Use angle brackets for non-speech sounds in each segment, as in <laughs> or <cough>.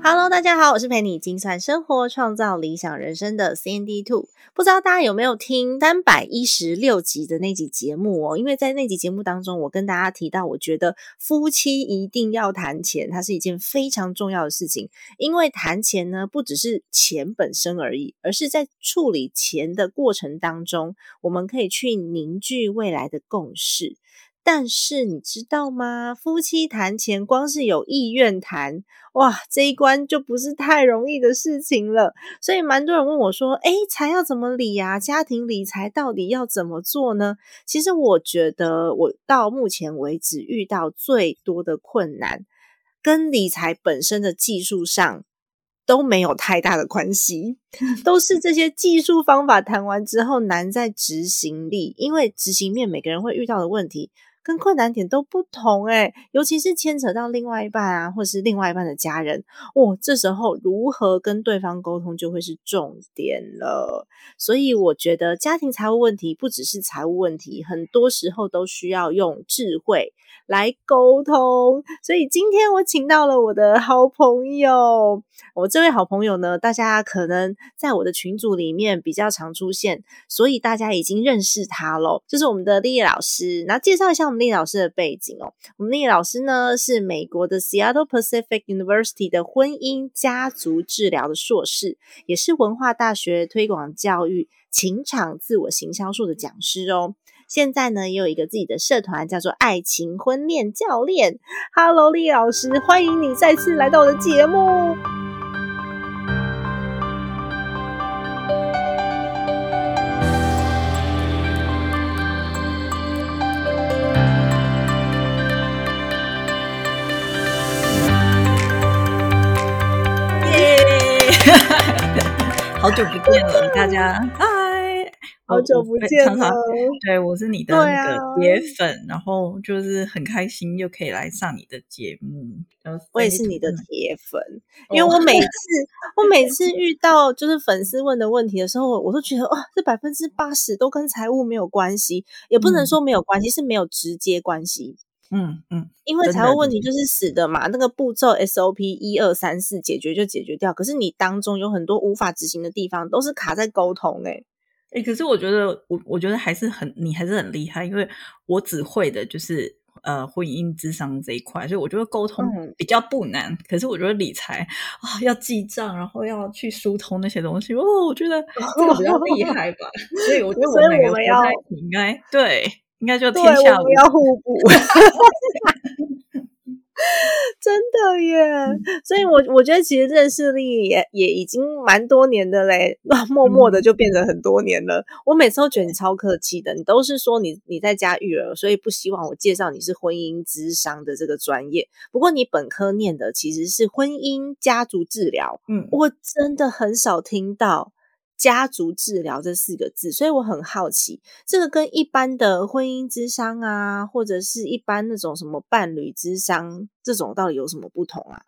Hello，大家好，我是陪你精算生活、创造理想人生的 CND Two。不知道大家有没有听三百一十六集的那集节目哦？因为在那集节目当中，我跟大家提到，我觉得夫妻一定要谈钱，它是一件非常重要的事情。因为谈钱呢，不只是钱本身而已，而是在处理钱的过程当中，我们可以去凝聚未来的共识。但是你知道吗？夫妻谈钱，光是有意愿谈，哇，这一关就不是太容易的事情了。所以蛮多人问我说：“诶，财要怎么理呀？家庭理财到底要怎么做呢？”其实我觉得，我到目前为止遇到最多的困难，跟理财本身的技术上都没有太大的关系，<laughs> 都是这些技术方法谈完之后难在执行力，因为执行面每个人会遇到的问题。跟困难点都不同诶尤其是牵扯到另外一半啊，或是另外一半的家人，哦，这时候如何跟对方沟通就会是重点了。所以我觉得家庭财务问题不只是财务问题，很多时候都需要用智慧来沟通。所以今天我请到了我的好朋友，我这位好朋友呢，大家可能在我的群组里面比较常出现，所以大家已经认识他喽，就是我们的丽丽老师。那介绍一下我们。丽老师的背景哦，我们丽老师呢是美国的 Seattle Pacific University 的婚姻家族治疗的硕士，也是文化大学推广教育情场自我行销术的讲师哦。现在呢也有一个自己的社团，叫做爱情婚恋教练。Hello，丽老师，欢迎你再次来到我的节目。好久不见了，大家嗨！<laughs> 好久不见了，对我是你的那个铁粉，然后就是很开心又可以来上你的节目。我也是你的铁粉，因为我每 <laughs> 次我每次遇到就是粉丝问的问题的时候，我都觉得哇，这百分之八十都跟财务没有关系，也不能说没有关系，是没有直接关系。嗯嗯，因为财务问题就是死的嘛，那个步骤 SOP 一二三四解决就解决掉。可是你当中有很多无法执行的地方，都是卡在沟通哎哎。可是我觉得我我觉得还是很你还是很厉害，因为我只会的就是呃婚姻智商这一块，所以我觉得沟通比较不难。可是我觉得理财啊要记账，然后要去疏通那些东西哦，我觉得这个比较厉害吧。<laughs> 所以我觉得我们两个要应该对。应该就天下无要 <laughs> 互补，真的耶！所以，我我觉得其实认识力也也已经蛮多年的嘞，默默的就变成很多年了。我每次都觉得你超客气的，你都是说你你在家育儿，所以不希望我介绍你是婚姻智商的这个专业。不过你本科念的其实是婚姻家族治疗，嗯，我真的很少听到。家族治疗这四个字，所以我很好奇，这个跟一般的婚姻之商啊，或者是一般那种什么伴侣之商，这种到底有什么不同啊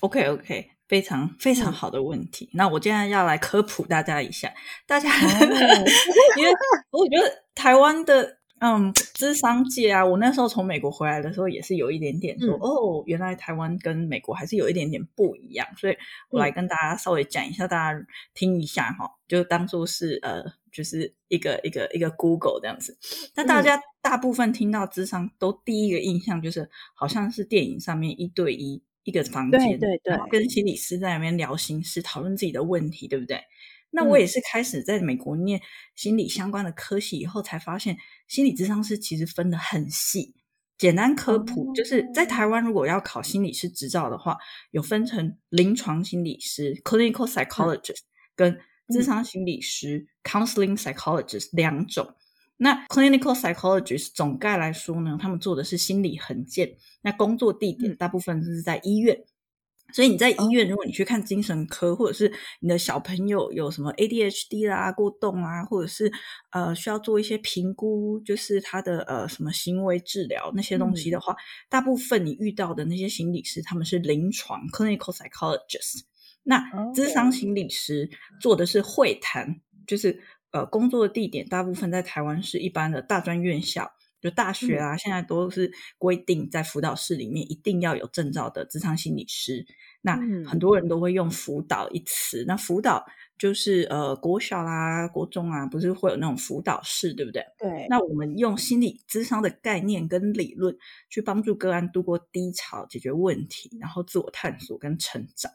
？OK OK，非常非常好的问题。那我现在要来科普大家一下，大家 <laughs> 因为我觉得台湾的。嗯，智商界啊，我那时候从美国回来的时候，也是有一点点说，哦，原来台湾跟美国还是有一点点不一样，所以我来跟大家稍微讲一下，大家听一下哈，就当做是呃，就是一个一个一个 Google 这样子。那大家大部分听到智商，都第一个印象就是好像是电影上面一对一一个房间，对对对，跟心理师在那边聊心事，讨论自己的问题，对不对？那我也是开始在美国念心理相关的科系以后，才发现心理智商师其实分的很细。简单科普，就是在台湾如果要考心理师执照的话，有分成临床心理师 （clinical psychologist） 跟智商心理师 （counseling psychologist） 两种。那 clinical psychologist 总概来说呢，他们做的是心理横件，那工作地点大部分是在医院。所以你在医院，如果你去看精神科，或者是你的小朋友有什么 ADHD 啦、过动啊，或者是呃需要做一些评估，就是他的呃什么行为治疗那些东西的话，大部分你遇到的那些心理师，他们是临床 clinical psychologist。那智商心理师做的是会谈，就是呃工作的地点大部分在台湾是一般的大专院校。就大学啊，现在都是规定在辅导室里面一定要有证照的职场心理师。那很多人都会用辅导一词，那辅导就是呃国小啦、国中啊，不是会有那种辅导室，对不对？对。那我们用心理智商的概念跟理论去帮助个案度过低潮、解决问题，然后自我探索跟成长。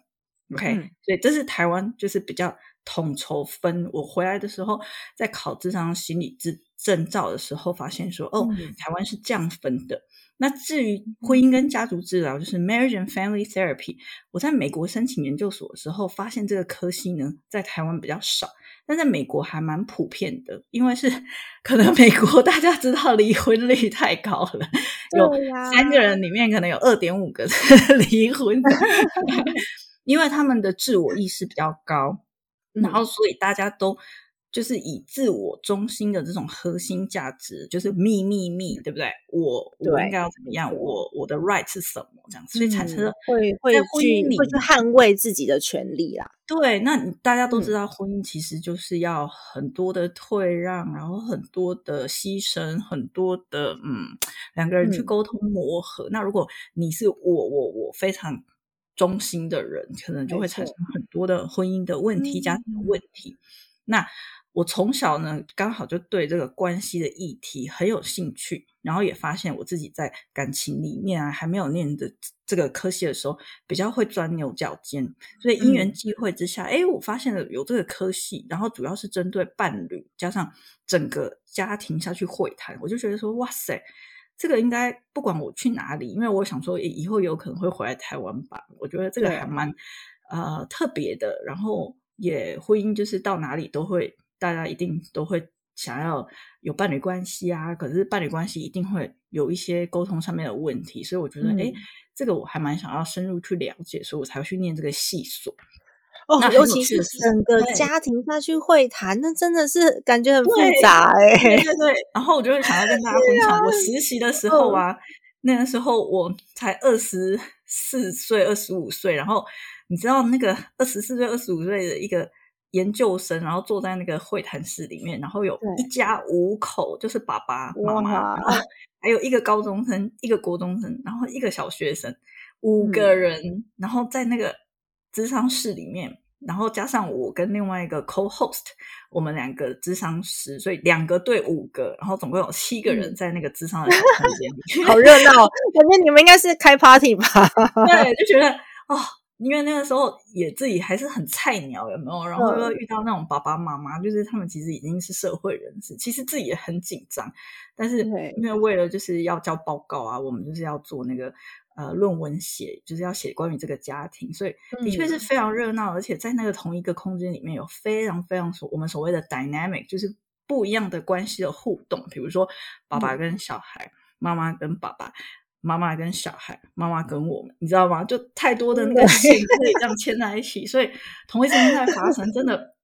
OK，所以这是台湾就是比较统筹分。我回来的时候在考这张心理证。证照的时候发现说，哦，台湾是这样分的。那至于婚姻跟家族治疗，就是 marriage and family therapy，我在美国申请研究所的时候发现这个科系呢，在台湾比较少，但在美国还蛮普遍的。因为是可能美国大家知道离婚率太高了，有三个人里面可能有二点五个 <laughs> 离婚，<laughs> 因为他们的自我意识比较高，然后所以大家都。就是以自我中心的这种核心价值，就是秘密密，对不对？我我应该要怎么样？我我的 right 是什么？这样，所以产生会会去会去捍卫自己的权利啦。对，那大家都知道，婚姻其实就是要很多的退让，然后很多的牺牲，很多的嗯，两个人去沟通磨合。那如果你是我我我非常忠心的人，可能就会产生很多的婚姻的问题、家庭的问题。那我从小呢，刚好就对这个关系的议题很有兴趣，然后也发现我自己在感情里面啊，还没有念的这个科系的时候，比较会钻牛角尖。所以因缘际会之下，哎，我发现了有这个科系，然后主要是针对伴侣加上整个家庭下去会谈，我就觉得说，哇塞，这个应该不管我去哪里，因为我想说以后有可能会回来台湾吧，我觉得这个还蛮呃特别的，然后也婚姻就是到哪里都会。大家一定都会想要有伴侣关系啊，可是伴侣关系一定会有一些沟通上面的问题，所以我觉得，哎，这个我还蛮想要深入去了解，所以我才会去念这个系所。哦，尤其是整个家庭下去会谈，那真的是感觉很复杂哎。对对对，然后我就会想要跟大家分享，我实习的时候啊，那个时候我才二十四岁、二十五岁，然后你知道那个二十四岁、二十五岁的一个。研究生，然后坐在那个会谈室里面，然后有一家五口，就是爸爸妈妈，然后还有一个高中生，一个国中生，然后一个小学生，五个人，然后在那个智商室里面，然后加上我跟另外一个 co-host，我们两个智商师，所以两个对五个，然后总共有七个人在那个智商的小 <laughs> 空间里，好热闹，感觉你们应该是开 party 吧？对，<laughs> 就觉得哦。因为那个时候也自己还是很菜鸟，有没有？然后又遇到那种爸爸妈妈，就是他们其实已经是社会人士，其实自己也很紧张。但是因为为了就是要交报告啊，我们就是要做那个呃论文写，就是要写关于这个家庭，所以的确是非常热闹。而且在那个同一个空间里面有非常非常所我们所谓的 dynamic，就是不一样的关系的互动，比如说爸爸跟小孩，妈妈跟爸爸。妈妈跟小孩，妈妈跟我们，你知道吗？就太多的那个线可以这样牵在一起，所以同一事情在发生，真的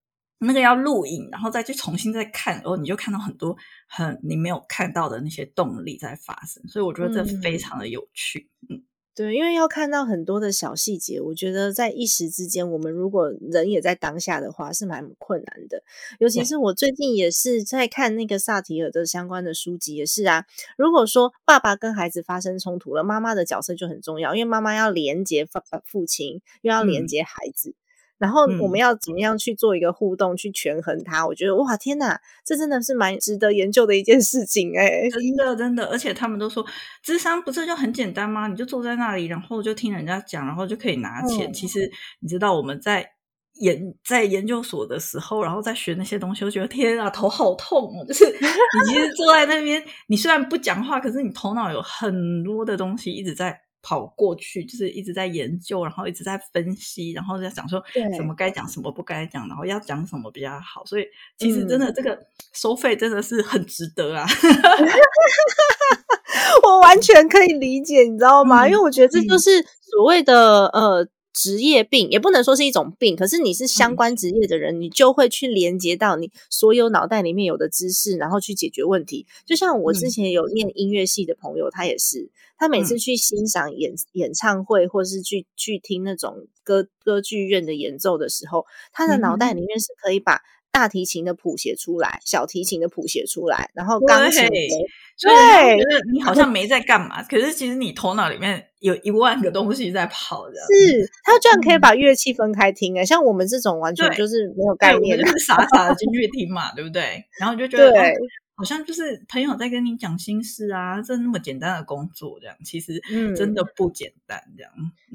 那个要录影，然后再去重新再看，然后你就看到很多很你没有看到的那些动力在发生，所以我觉得这非常的有趣，嗯。对，因为要看到很多的小细节，我觉得在一时之间，我们如果人也在当下的话，是蛮困难的。尤其是我最近也是在看那个萨提尔的相关的书籍，也是啊。如果说爸爸跟孩子发生冲突了，妈妈的角色就很重要，因为妈妈要连接父父亲，又要连接孩子。然后我们要怎么样去做一个互动，去权衡它？我觉得哇，天哪，这真的是蛮值得研究的一件事情哎！真的，真的，而且他们都说，智商不是就很简单吗？你就坐在那里，然后就听人家讲，然后就可以拿钱。其实你知道我们在研在研究所的时候，然后在学那些东西，我觉得天啊，头好痛哦！就是你其实坐在那边，你虽然不讲话，可是你头脑有很多的东西一直在。跑过去，就是一直在研究，然后一直在分析，然后在想说什么该讲，什么不该讲，然后要讲什么比较好。所以其实真的嗯这个收费真的是很值得啊。<laughs> 我完全可以理解，你知道吗？嗯因为我觉得这就是所谓的呃职业病，也不能说是一种病，可是你是相关职业的人，你就会去连接到你所有脑袋里面有的知识，然后去解决问题。就像我之嗯前有念音乐系的朋友，他也是，他每次嗯去欣赏演演唱会，或是去去听那种歌歌剧院的演奏的时候，他的脑袋嗯里面是可以把。大提琴的谱写出来，小提琴的谱写出来，然后钢琴对觉得你好像没在干嘛，可是其实你头脑里面有一万个东西在跑的。是，他居然可以嗯把乐器分开听诶、像我们这种完全就是没有，概念就，是傻傻的进去听嘛，对不对？然后就觉得，哦好像就是朋友在跟你讲心事啊，这那么简单的工作，这样其实嗯真的不简单，这样、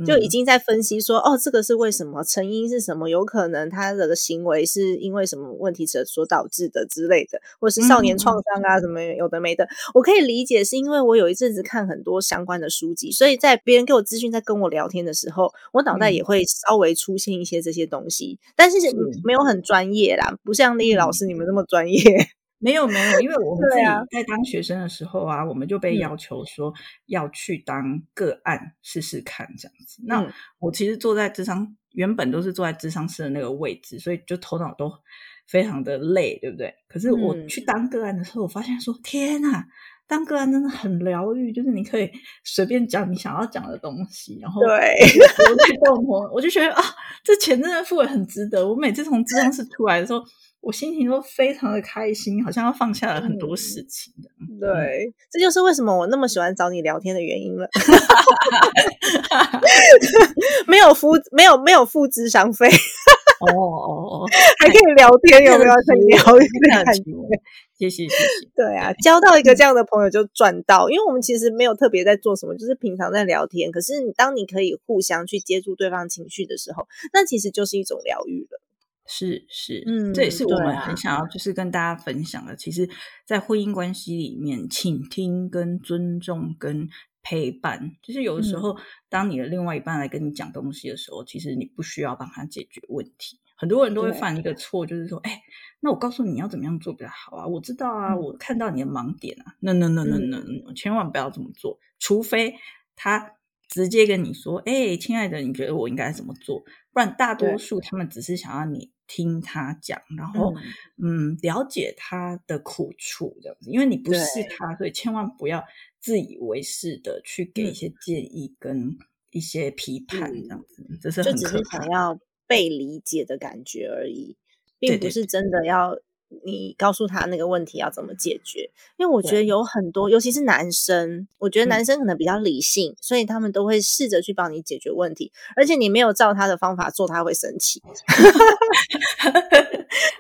就已嗯经在分析说，哦，这个是为什么，成因是什么，有可能他的行为是因为什么问题所所导致的之类的，或者是少年嗯创伤啊，什么有的没的，我可以理解，是因为我有一阵子看很多相关的书籍，所以在别人给我资讯，在跟我聊天的时候，我脑袋也嗯。会稍微出现一些这些东西，但是是。没有很专业啦，不像丽丽老嗯师你们那么专业。没有没有，因为我们自己在当学生的时候啊，我们就被嗯要求说要去当个案试试看这样子。那嗯我其实坐在智商，原本都是坐在智商室的那个位置，所以就头脑都非常的累，对不对？可是我嗯去当个案的时候，我发现说，天呐！当个案真的很疗愈，就是你可以随便讲你想要讲的东西，然后对我去动我，我就觉得啊，这钱真的付的很值得。我每次从智商室出来的时候，我心情都非常的开心，好像要放下了很多事情的。对，这就是为什么我那么喜欢找你聊天的原因了。<laughs> 没有付没有没有付智商费，哦哦哦，<laughs> 还可以聊天，有没有？可以聊一太聊客气了谢谢谢谢。对啊，交到一个这样的朋友就赚到，因为我们其实没有特别在做什么，就是平常在聊天。可是当你可以互相去接触对方情绪的时候，那其实就是一种疗愈了。是是，嗯这也是我们很想要就是跟大家分享的。其实，在婚姻关系里面，倾听、跟尊重、跟陪伴，就是有的时嗯候，当你的另外一半来跟你讲东西的时候，其实你不需要帮他解决问题。很多人都会犯一个错，就是说，哎，那我告诉你你要怎么样做比较好啊？我知道啊，嗯我看到你的盲点啊，那那那那那，千万不要这么做，除非他直接跟你说，哎，亲爱的，你觉得我应该怎么做？不然大多数他们只是想要你听他讲，然后嗯。嗯了解他的苦处这样子，因为你不是他，所以千万不要自以为是的去给一嗯。些建议跟一些批判这样子，这是就只是想。要被理解的感觉而已，并不是真的要你告诉他那个问题要怎么解决。因为我觉得有很多，尤其是男生，我觉得嗯男生可能比较理性，所以他们都会试着去帮你解决问题，而且你没有照他的方法做，他会生气 <laughs> <laughs>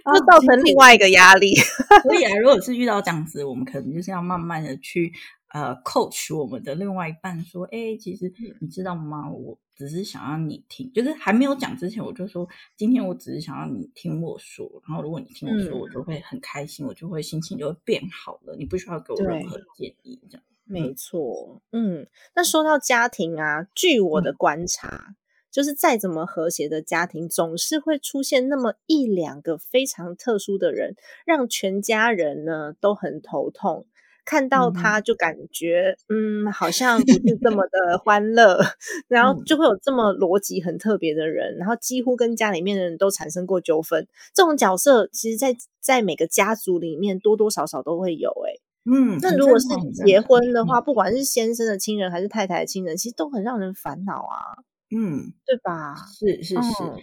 就造成另外一个压力。所以啊，如果 <laughs> 是遇到这样子，我们可能就是要慢慢的去呃 coach 我们的另外一半，说，哎，其实你知道吗？我只是想要你听，就是还没有讲之前，我就说，今天我只是想要你听我说，然后如果你听我说，嗯我就会很开心，我就会心情就会变好了。你不需要给我任何建议，这样。没错，嗯，那说到家庭啊，据我的观察，就是再怎么和谐的家庭，总是会出现那么一两个非常特殊的人，让全家人呢都很头痛。看到他就感觉，嗯，好像不是这么 <laughs> 的欢乐，<laughs> 然后嗯。就会有这么逻辑很特别的人，然后几乎跟家里面的人都产生过纠纷。这种角色，其实在在每个家族里面多多少少都会有、欸，嗯，那如果是结婚的话，不管是先生的亲人还是太太的亲人，其实都很让人烦恼啊，嗯，对吧？是是是，嗯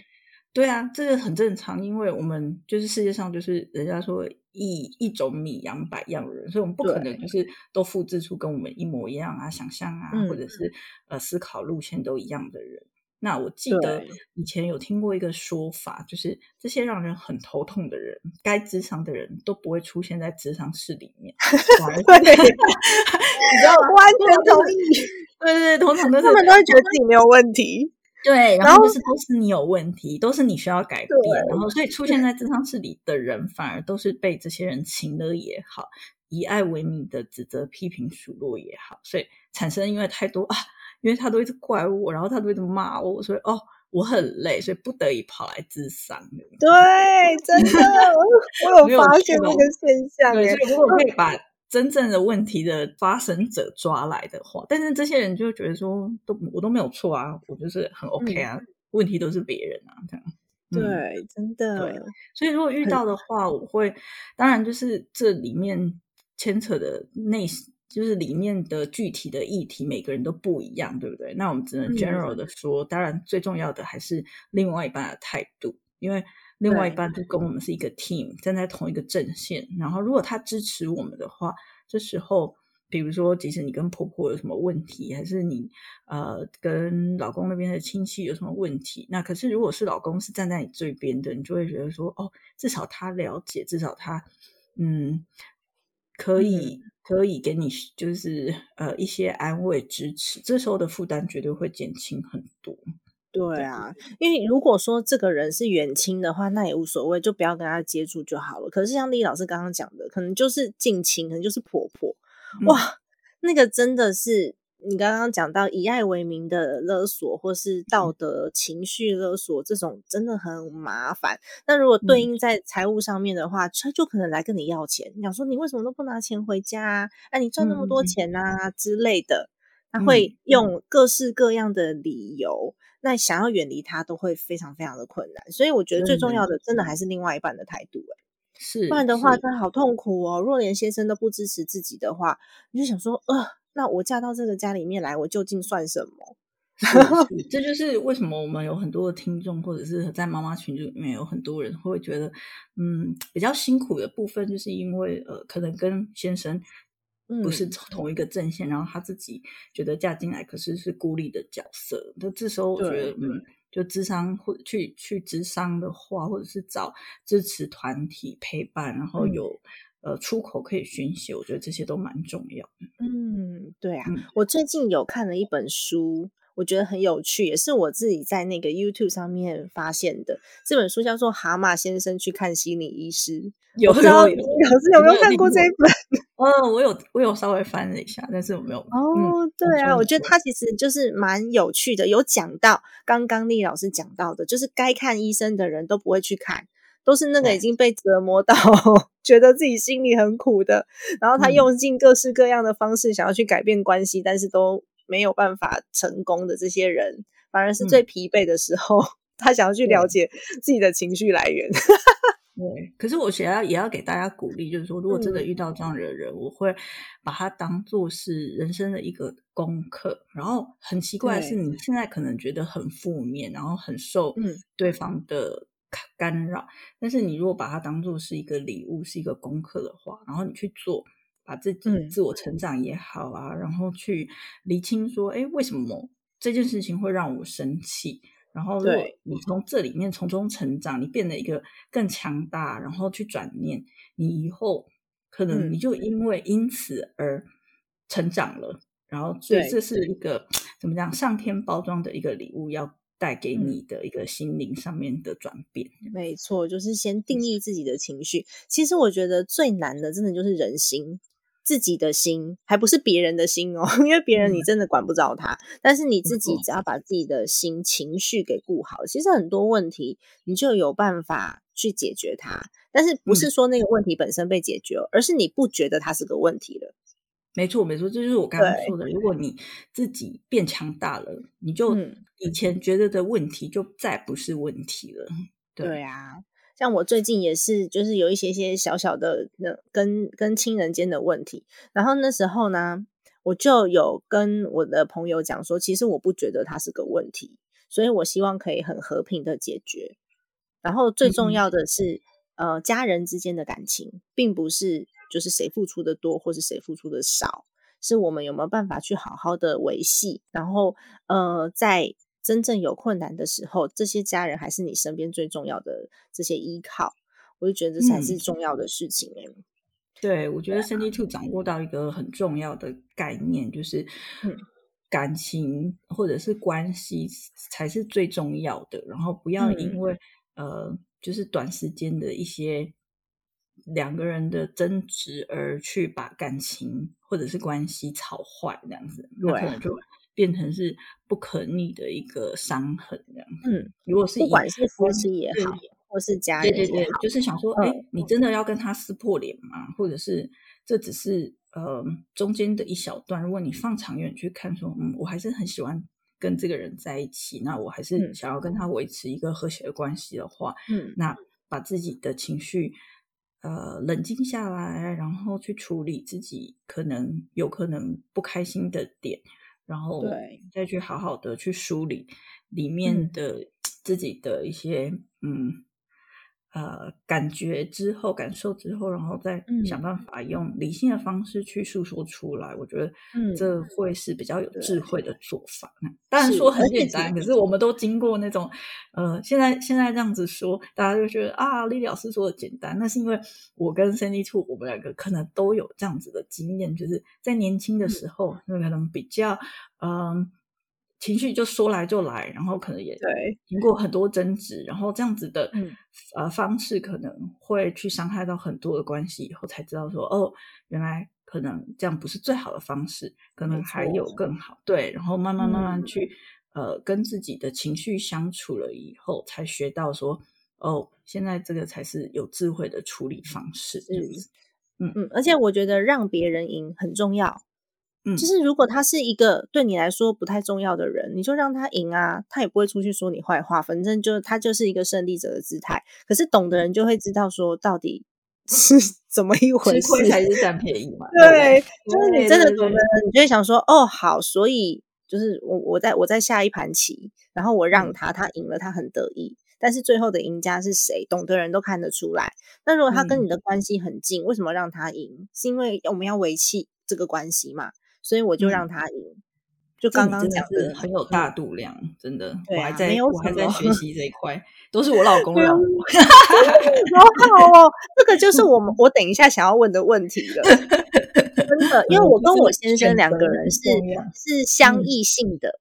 对啊，这个很正常，因为我们就是世界上就是人家说一一种米养百样人，所以我们不可能就是都复制出跟我们一模一样啊，想象啊，嗯或者是呃思考路线都一样的人。那我记得以前有听过一个说法，就是这些让人很头痛的人，该智商的人都不会出现在智商室里面，反而是对，你知道吗？完全同意，对对对，通常都是他们都会觉得自己没有问题。对，然然后后就是都是你有问题，都是你需要改变，然后所以出现在智商室里的人，反而都是被这些人请了也好，以爱为名的指责、批评、数落也好，所以产生因为太多啊，因为他都一直怪我，然后他都一直骂我，所以哦，我很累，所以不得已跑来自伤。对，真的，我有 <laughs> 发现这个现象。对，所以如果可以把真正的问题的发生者抓来的话，但是这些人就觉得说，都我都没有错啊，我就是很 OK 啊，问题都是别人啊，这样。对，真的。对，所以如果遇到的话，我会当然就是这里面牵扯的内，就是里面的具体的议题，每个人都不一样，对不对？那我们只能 general 的说，当然最重要的还是另外一半的态度，因为另外一半就跟我们是一个 team，站在同一个阵线。然后如果他支持我们的话，这时候。比如说，即使你跟婆婆有什么问题，还是你呃跟老公那边的亲戚有什么问题，那可是如果是老公是站在你这边的，你就会觉得说，哦，至少他了解，至少他嗯可以可以给你就是呃一些安慰支持，这时候的负担绝对会减轻很多。对啊，因为如果说这个人是远亲的话，那也无所谓，就不要跟他接触就好了。可是像李老师刚刚讲的，可能就是近亲，可能就是婆婆。哇，那个真的是你刚刚讲到以爱为名的勒索，或是道德情绪勒索，这种真的很麻烦。那如果对应在财务上面的话，他就可能来跟你要钱，你想说你为什么都不拿钱回家？啊，你赚那么多钱啊之类的，他会用各式各样的理由，那想要远离他都会非常非常的困难。所以我觉得最重要的，真的还是另外一半的态度。哎。是，不然的话，真的好痛苦哦。若连先生都不支持自己的话，你就想说，呃，那我嫁到这个家里面来，我究竟算什么？<laughs> 这就是为什么我们有很多的听众，或者是在妈妈群组里面有很多人会觉得，嗯，比较辛苦的部分，就是因为呃，可能跟先生不是同一个阵线，然后他自己觉得嫁进来，可是是孤立的角色。那这时候我觉得，嗯。就智商或去去智商的话，或者是找支持团体陪伴，然后有呃出口可以宣泄，我觉得这些都蛮重要的。嗯，对啊，我最近有看了一本书，我觉得很有趣，也是我自己在那个 YouTube 上面发现的。这本书叫做《蛤蟆先生去看心理医师》。有不知道老师有没有看过这一本？嗯，我有，我有稍微翻了一下，但是我没有。哦，对啊，我觉得他其实就是蛮有趣的，有讲到刚刚丽老师讲到的，就是该看医生的人都不会去看，都是那个已经被折磨到 <laughs> 觉得自己心里很苦的，然后他用尽各式各样的方式想要去改变关系，但是都没有办法成功的这些人，反而是最疲惫的时候，<laughs> 他想要去了解自己的情绪来源。<laughs> 对，可是我想要也要给大家鼓励，就是说，如果真的遇到这样的人，我会把它当做是人生的一个功课。然后很奇怪的是，你现在可能觉得很负面，然后很受对方的干扰，但是你如果把它当做是一个礼物，是一个功课的话，然后你去做，把自己自我成长也好啊，然后去厘清说，哎，为什么这件事情会让我生气？然后，如果你从这里面从中成长，你变得一个更强大，然后去转念，你以后可能你就因为因此而成长了。然后，所以这是一个怎么讲？上天包装的一个礼物，要带给你的一个心灵上面的转变。没错，就是先定义自己的情绪。其实我觉得最难的，真的就是人心。自己的心还不是别人的心哦，因为别人你真的管不着他，但是你自己只要把自己的心情绪给顾好，其实很多问题你就有办法去解决它。但是不是说那个问题本身被解决，而是你不觉得它是个问题了。没错，没错，这就是我刚刚说的。如果你自己变强大了，你就以前觉得的问题就再不是问题了。<laughs> 对啊。像我最近也是，就是有一些些小小的那跟跟亲人间的问题，然后那时候呢，我就有跟我的朋友讲说，其实我不觉得它是个问题，所以我希望可以很和平的解决。然后最重要的是，呃，家人之间的感情，并不是就是谁付出的多或是谁付出的少，是我们有没有办法去好好的维系，然后呃，在。真正有困难的时候，这些家人还是你身边最重要的这些依靠，我就觉得这才是重要的事情哎。对，我觉得三 D Two 掌握到一个很重要的概念，就是感情或者是关系才是最重要的。然后不要因为呃，就是短时间的一些两个人的争执而去把感情或者是关系吵坏，这样子，那可能就。变成是不可逆的一个伤痕这样。嗯，如果是不管是夫妻也好，或是家对对对人也好，，就是想说，哎、嗯你真的要跟他撕破脸吗？或者是这只是呃中间的一小段？如果你放长远去看说，嗯，我还是很喜欢跟这个人在一起，那我还是嗯想要跟他维持一个和谐的关系的话，嗯那把自己的情绪呃冷静下来，然后去处理自己可能有可能不开心的点，然后再去好好的去梳理里面嗯的自己的一些嗯。呃，感觉之后、感受之后，然后再嗯想办法用理性的方式去诉说出来，我觉得嗯这会是比较有智慧的做法。那当然是说很简单，可是我们都经过那种呃，现在现在这样子说，大家就觉得啊，丽老师说的简单，那是因为我跟 Sandy Two 我们两个可能都有这样子的经验，就是在年轻的时候，那可能比较嗯。情绪就说来就来，然后可能也对经过很多争执，然后这样子的、嗯呃方式可能会去伤害到很多的关系，以后才知道说哦，原来可能这样不是最好的方式，可能还有更好。对，然后慢慢慢慢嗯去、呃跟自己的情绪相处了以后，才学到说哦，现在这个才是有智慧的处理方式。嗯嗯嗯，而且我觉得让别人赢很重要。嗯就是如果他是一个对你来说不太重要的人，你就让他赢啊，他也不会出去说你坏话，反正就他就是一个胜利者的姿态。可是懂的人就会知道说到底 <laughs> 是怎么一回事，吃亏才是占便宜嘛。<laughs> 对，就是你真的懂的人，你就会想说，哦，好，所以就是我我在我在下一盘棋，然后我让嗯他，他赢了，他很得意。但是最后的赢家是谁？懂的人都看得出来。那如果他跟嗯你的关系很近，为什么让他赢？是因为我们要维系这个关系嘛，所以我就嗯让他赢。就刚刚讲的，很有大度量，真的，对啊我还在没有我还在学习这一块，都是我老 <laughs> 公让我。<laughs> 好好哦，这个就是我们我等一下想要问的问题了。真的，因为我跟我先生两个人是是相异性的，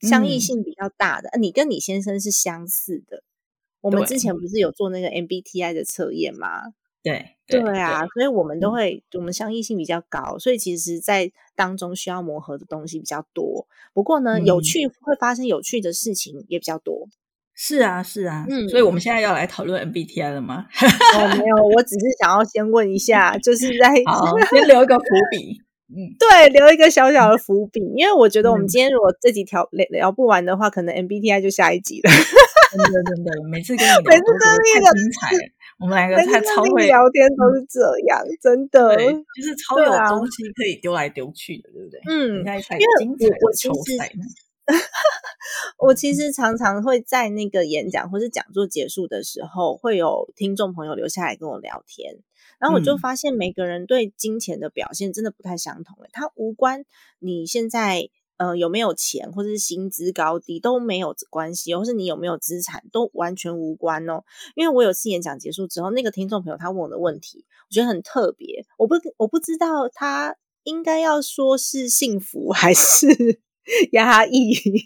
相异嗯性比较大的。呃你跟你先生是相似的。我们之前不是有做那个 MBTI 的测验吗？对对啊，所以我们都嗯会，我们相异性比较高，所以其实，在当中需要磨合的东西比较多。不过呢，有嗯趣会发生有趣的事情也比较多。是啊是啊，嗯所以我们现在要来讨论 MBTI 了吗？哦，没有，我只是想要先问一下，就是在 <laughs> 好，先留一个伏笔。嗯，<laughs> 对，留一个小小的伏笔，因为我觉得我们嗯今天如果这几条聊聊不完的话，可能 MBTI 就下一集了。真的真的，每次跟你 <laughs> 聊每次都觉得跟你太精彩了，我们两个太超会聊天都是这样，真的。就是超有东西可以丢来丢去的，对不对？嗯你看一场因为精彩我其实赛。<laughs> 我其实常常会在那个演讲或是讲座结束的时候，会有听众朋友留下来跟我聊天，然后我就嗯发现每个人对金钱的表现真的不太相同、欸，它无关你现在呃有没有钱或者是薪资高低都没有关系，或是你有没有资产都完全无关哦。因为我有次演讲结束之后，那个听众朋友他问我的问题，我觉得很特别，我不我不知道他应该要说是幸福还是 <laughs> 压抑，<laughs> 因为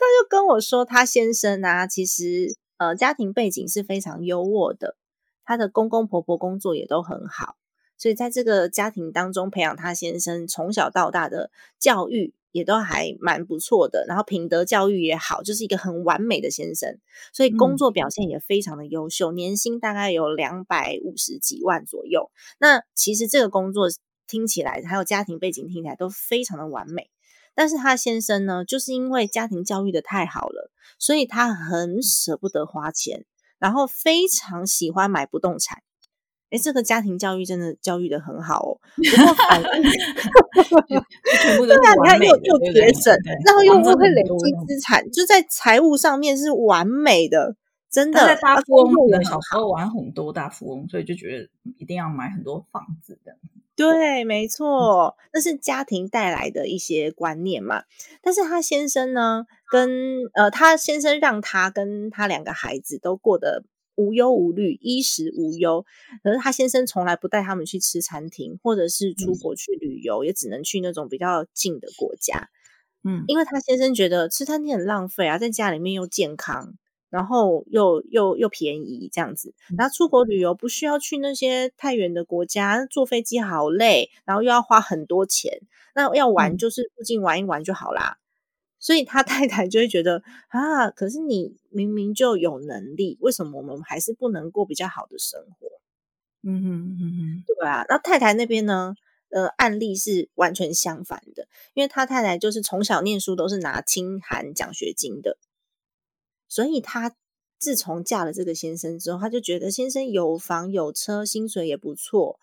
他就跟我说，他先生啊，其实呃家庭背景是非常优渥的，他的公公婆婆工作也都很好，所以在这个家庭当中培养他先生从小到大的教育也都还蛮不错的，然后品德教育也好，就是一个很完美的先生，所以工嗯作表现也非常的优秀，年薪大概有两百五十几万左右。那其实这个工作听起来还有家庭背景听起来都非常的完美。但是他先生呢，就是因为家庭教育的太好了，所以他很舍不得花钱，然后非常喜欢买不动产。诶，这个家庭教育真的教育的很好哦。不过反正 <laughs> 全部都对啊，你看又又节省，然后又不会累积资产，就在财务上面是完美的，真的。他在大他富翁工作也很可能小时候玩很多大富翁，所以就觉得一定要买很多房子的。对，没错，那是家庭带来的一些观念嘛。但是他先生呢，跟呃，他先生让他跟他两个孩子都过得无忧无虑，衣食无忧。可是他先生从来不带他们去吃餐厅，或者是出嗯国去旅游，也只能去那种比较近的国家。嗯，因为他先生觉得吃餐厅很浪费啊，在家里面又健康，然后又又又便宜这样子。然后出国旅游不需要去那些太远的国家，坐飞机好累，然后又要花很多钱。那要玩嗯就是附近玩一玩就好啦。所以他太太就会觉得啊，可是你明明就有能力，为什么我们还是不能过比较好的生活？嗯哼嗯哼，对啊，那太太那边呢？呃，案例是完全相反的，因为他太太就是从小念书都是拿清寒奖学金的，所以他自从嫁了这个先生之后，他就觉得先生有房有车，薪水也不错，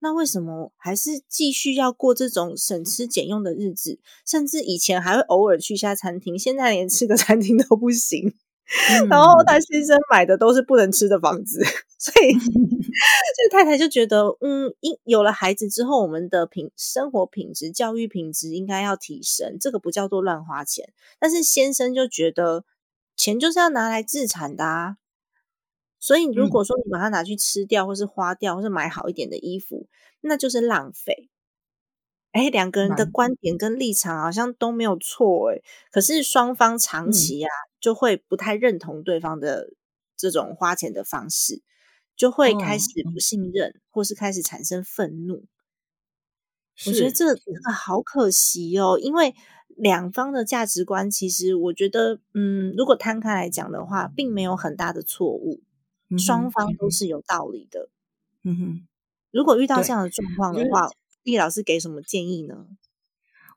那为什么还是继续要过这种省吃俭用的日子？甚至以前还会偶尔去一下餐厅，现在连吃个餐厅都不行。然后他先生买的都是不能吃的房子，<laughs> 所以 <laughs> 这太太就觉得，嗯，因有了孩子之后，我们的品生活品质、教育品质应该要提升，这个不叫做乱花钱。但是先生就觉得，钱就是要拿来自产的啊，所以如果说你把它拿去吃掉，或是花掉，或是买好一点的衣服，那就是浪费。哎，两个人的观点跟立场好像都没有错，哎，可是双方长期啊。就会不太认同对方的这种花钱的方式，就会开始不信任，或是开始产生愤怒。我觉得这个好可惜哦，因为两方的价值观，其实我觉得，嗯，如果摊开来讲的话，并没有很大的错误，双方都是有道理的。嗯哼，如果遇到这样的状况的话，厉老师给什么建议呢？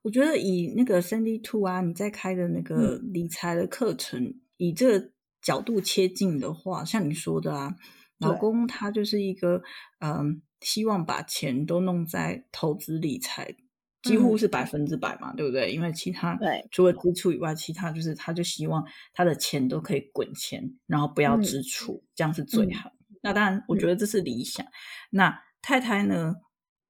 我觉得以那个三 D Two 啊，你在开的那个理财的课程，以这个角度切进的话，像你说的啊，老公他就是一个嗯，希望把钱都弄在投资理财，几乎是百分之百嘛，对不对？因为其他对除了支出以外，其他就是他就希望他的钱都可以滚钱，然后不要支出，这样是最好。那当然，我觉得这是理想。那太太呢？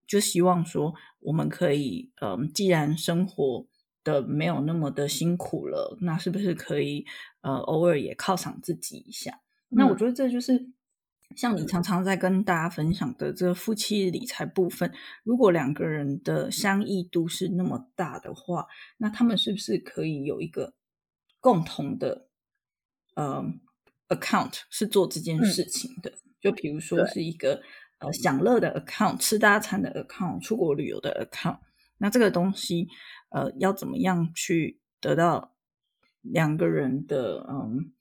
就希望说，我们可以，嗯，既然生活的没有那么的辛苦了，那是不是可以，呃，偶尔也犒赏自己一下？那我觉得这就是像你常常在跟大家分享的这个夫妻理财部分。如果两个人的相异度是那么大的话，那他们是不是可以有一个共同的，呃，account 是做这件事情的？就比如说是一个。呃，享乐的 account，吃大餐的 account，出国旅游的 account，那这个东西，呃，要怎么样去得到两个人的嗯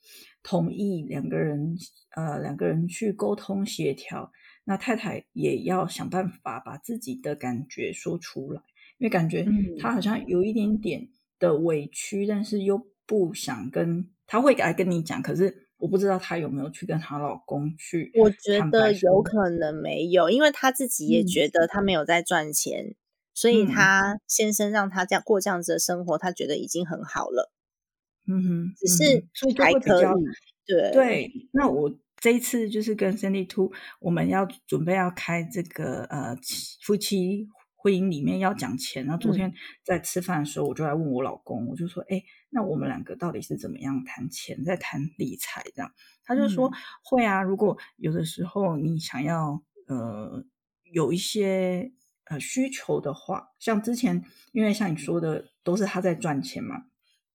同意？两个人呃，两个人去沟通协调。那太太也要想办法把自己的感觉说出来，因为感觉她好像有一点点的委屈，但是又不想跟，她会来跟你讲，可是。我不知道她有没有去跟她老公去。我觉得有可能没有，因为她自己也觉得她没有在赚钱，所以她先生让她这样过这样子的生活，她觉得已经很好了。嗯哼，只是还可以。对对，那我这一次就是跟 Cindy Two，我们要准备要开这个呃夫妻。婚姻里面要讲钱，那昨天在吃饭的时候，我就来问我老公，我就说：“哎，那我们两个到底是怎么样谈钱，在谈理财这样？”他就说：“会啊，如果有的时候你想要呃有一些呃需求的话，像之前因为像你说的，都是他在赚钱嘛。”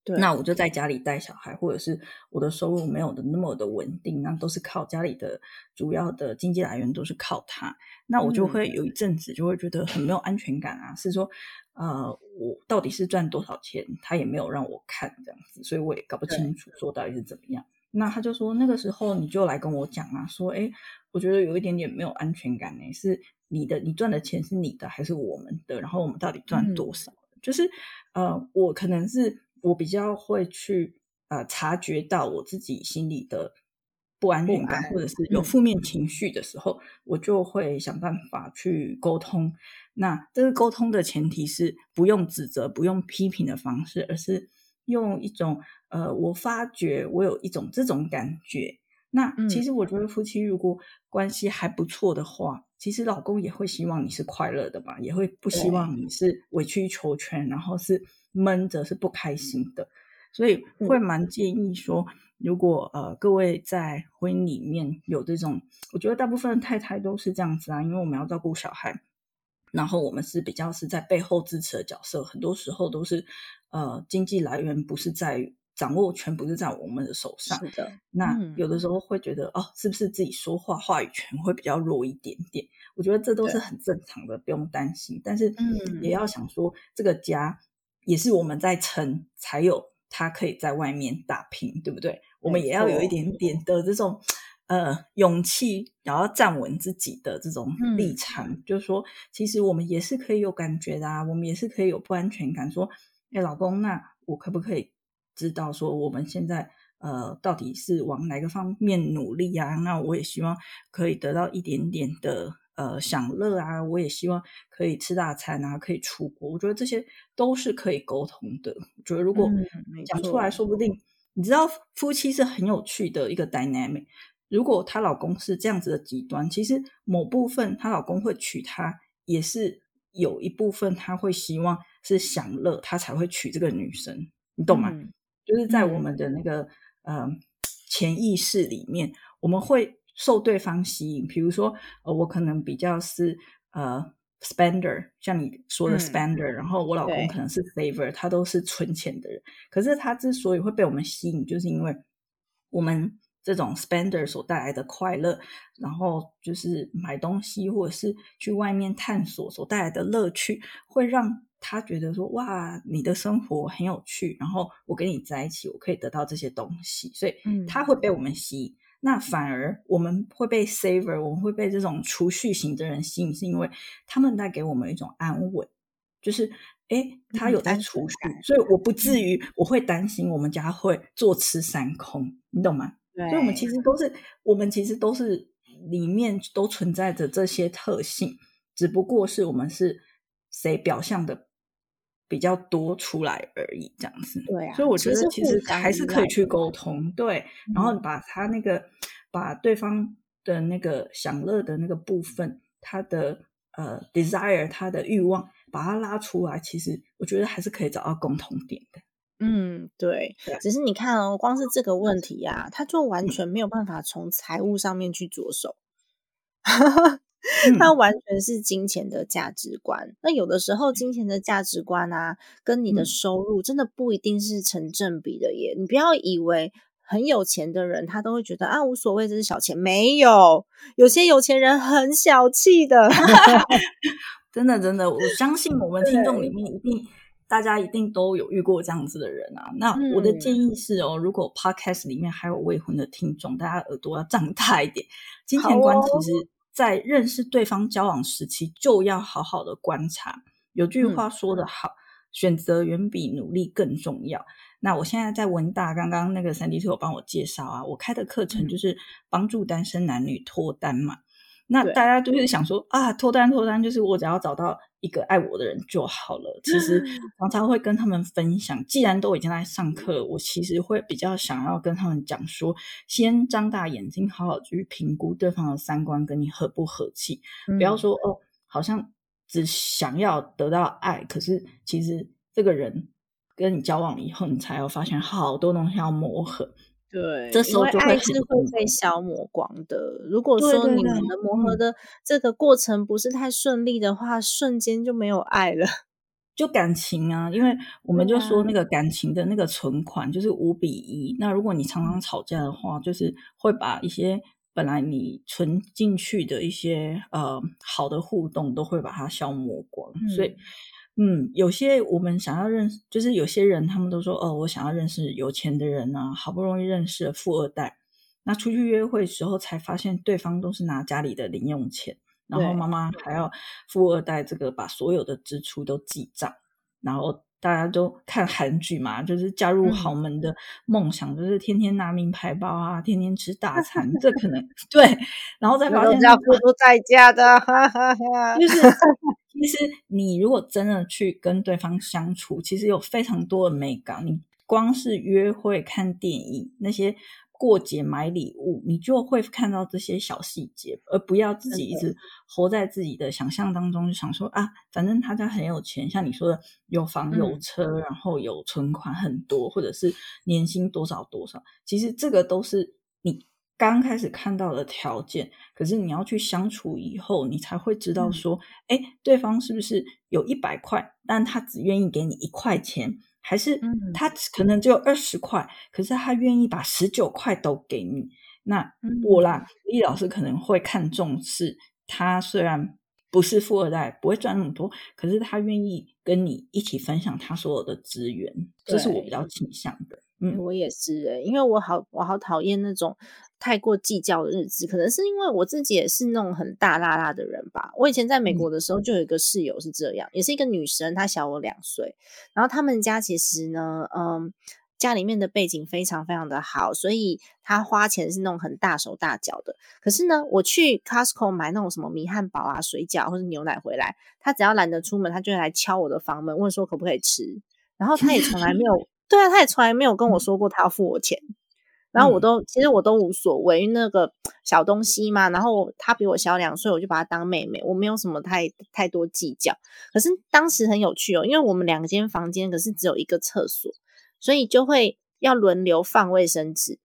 那我就在家里带小孩，或者是我的收入没有的那么的稳定，那都是靠家里的主要的经济来源都是靠他，那我就会有一阵子就会觉得很没有安全感啊，是说，呃，我到底是赚多少钱，他也没有让我看这样子，所以我也搞不清楚说到底是怎么样。那他就说那个时候你就来跟我讲啊，说，哎，我觉得有一点点没有安全感呢，是你的，你赚的钱是你的还是我们的？然后我们到底赚多少？就是呃，我可能是。我比较会去呃察觉到我自己心里的不安全感，或者是有负面情绪的时候，我就会想办法去沟通。那这个沟通的前提是不用指责、不用批评的方式，而是用一种呃，我发觉我有一种这种感觉。那其实我觉得夫妻如果关系还不错的话，其实老公也会希望你是快乐的吧，也会不希望你是委曲求全，然后是。闷着是不开心的，所以会蛮建议说，如果呃各位在婚姻里面有这种，我觉得大部分的太太都是这样子啊，因为我们要照顾小孩，然后我们是比较是在背后支持的角色，很多时候都是呃经济来源不是在掌握权不是在我们的手上，是的。那有的时候会觉得哦，是不是自己说话话语权会比较弱一点点？我觉得这都是很正常的，不用担心。但是也要想说这个家。也是我们在撑，才有他可以在外面打拼，对不对？我们也要有一点点的这种呃勇气，然后站稳自己的这种嗯立场，就是说，其实我们也是可以有感觉的啊，我们也是可以有不安全感，说，哎，老公，那我可不可以知道说我们现在呃到底是往哪个方面努力啊？那我也希望可以得到一点点的。呃，享乐啊，我也希望可以吃大餐啊，可以出国。我觉得这些都是可以沟通的。我觉得如果讲出来，错说不定你知道，夫妻是很有趣的一个 dynamic。如果她老公是这样子的极端，其实某部分她老公会娶她，也是有一部分他会希望是享乐，他才会娶这个女生，你懂吗？嗯就是在我嗯们的那个、呃潜意识里面，我们会受对方吸引。比如说，呃，我可能比较是呃 spender，像你说的嗯 spender，、然后我老公可能是 saver，他都是存钱的人。可是他之所以会被我们吸引，就是因为我们这种 spender 所带来的快乐，然后就是买东西或者是去外面探索所带来的乐趣，会让他觉得说哇，你的生活很有趣，然后我跟你在一起，我可以得到这些东西，所以嗯他会被我们吸引。那反而我们会被 saver，我们会被这种储蓄型的人吸引，是因为他们带给我们一种安稳，就是诶，他有在储蓄，感所以我不至。于我会担心我们家会坐吃山空，你懂吗？对，所以我们其实都是，我们其实都是里面都存在着这些特性，只不过是我们是谁表象的比较多出来而已，这样子。对啊。所以我觉得其实还是可以去沟通，对，然后嗯。把他那个把对方的那个享乐的那个部分，他的呃 desire，他的欲望，把它拉出来，其实我觉得还是可以找到共同点的。嗯，对对，只是你看哦，光是这个问题呀、他就完全没有办法从财务上面去着手，<laughs> 它完全是金钱的价值观。那有的时候，金钱的价值观啊，跟你的嗯收入真的不一定是成正比的耶。你不要以为很有钱的人，他都会觉得啊无所谓，这是小钱。没有，有些有钱人很小气的。<laughs> 真的，真的，我相信我们听众里面一定大家一定都有遇过这样子的人啊。那我的嗯建议是哦，如果 podcast 里面还有未婚的听众，大家耳朵要张大一点。金钱观其实在认识对方交往时期就要好好的观察。有句嗯话说得好，选择远比努力更重要。那我现在在文大，刚刚那个三 D 是有帮我介绍啊，我开的课程嗯就是帮助单身男女脱单嘛。那大家就是想说啊，脱单脱单，就是我只要找到一个爱我的人就好了。其实常常会跟他们分享，既然都已经在上课，我其实会比较想要跟他们讲说，先张大眼睛，好好去评估对方的三观跟你合不合气，不要嗯说哦，好像只想要得到爱，可是其实这个人跟你交往以后，你才要发现好多东西要磨合。对，这时候爱是会被消磨光的。如果说你们的磨合嗯的这个过程不是太顺利的话，瞬间就没有爱了。<laughs> 就感情啊，因为我们就说那个感情的那个存款就是五比一。那如果你常常吵架的话，就是会把一些本来你存进去的一些呃好的互动，都会把它消磨光。所以，嗯，有些我们想要认识，就是有些人他们都说哦，我想要认识有钱的人啊，好不容易认识了富二代，那出去约会时候才发现对方都是拿家里的零用钱。然后妈妈还要富二代这个把所有的支出都记账，然后大家都看韩剧嘛，就是嫁入嗯豪门的梦想，就是天天拿名牌包啊，天天吃大 <laughs> 餐，这可能对，然后再发现这都是要付出代价的，哈哈哈。就是其实你如果真的去跟对方相处，其实有非常多的美感。你光是约会、看电影那些过节买礼物，你就会看到这些小细节，而不要自己一直活在自己的想象当中，就想说啊，反正他家很有钱，像你说的有房有嗯车，然后有存款很多，或者是年薪多少多少，其实这个都是你。刚开始看到的条件，可是你要去相处以后，你才会知道嗯说，哎、对方是不是有一百块，但他只愿意给你一块钱，还是嗯他可能只有二十块，可是他愿意把十九块都给你。那嗯我啦，李老师可能会看重是他虽然不是富二代，不会赚那么多，可是他愿意跟你一起分享他所有的资源，这是我比较倾向的。嗯，我也是诶、因为我好我好讨厌那种太过计较的日子，可能是因为我自己也是那种很大辣辣的人吧。我以前在美国的时候就有一个室友是这样，也是一个女生，她小我两岁，然后他们家其实呢，嗯。家里面的背景非常非常的好，所以她花钱是那种很大手大脚的。可是呢，我去 Costco 买那种什么米汉堡啊、水饺或者牛奶回来，她只要懒得出门，她就会来敲我的房门，问说可不可以吃。然后她也从来没有，对啊，他也从来没有跟我说过他要付我钱。然后我都、其实我都无所谓，因为那个小东西嘛。然后他比我小两岁，我就把他当妹妹，我没有什么太太多计较。可是当时很有趣哦，因为我们两间房间，可是只有一个厕所。所以就会要轮流放卫生纸，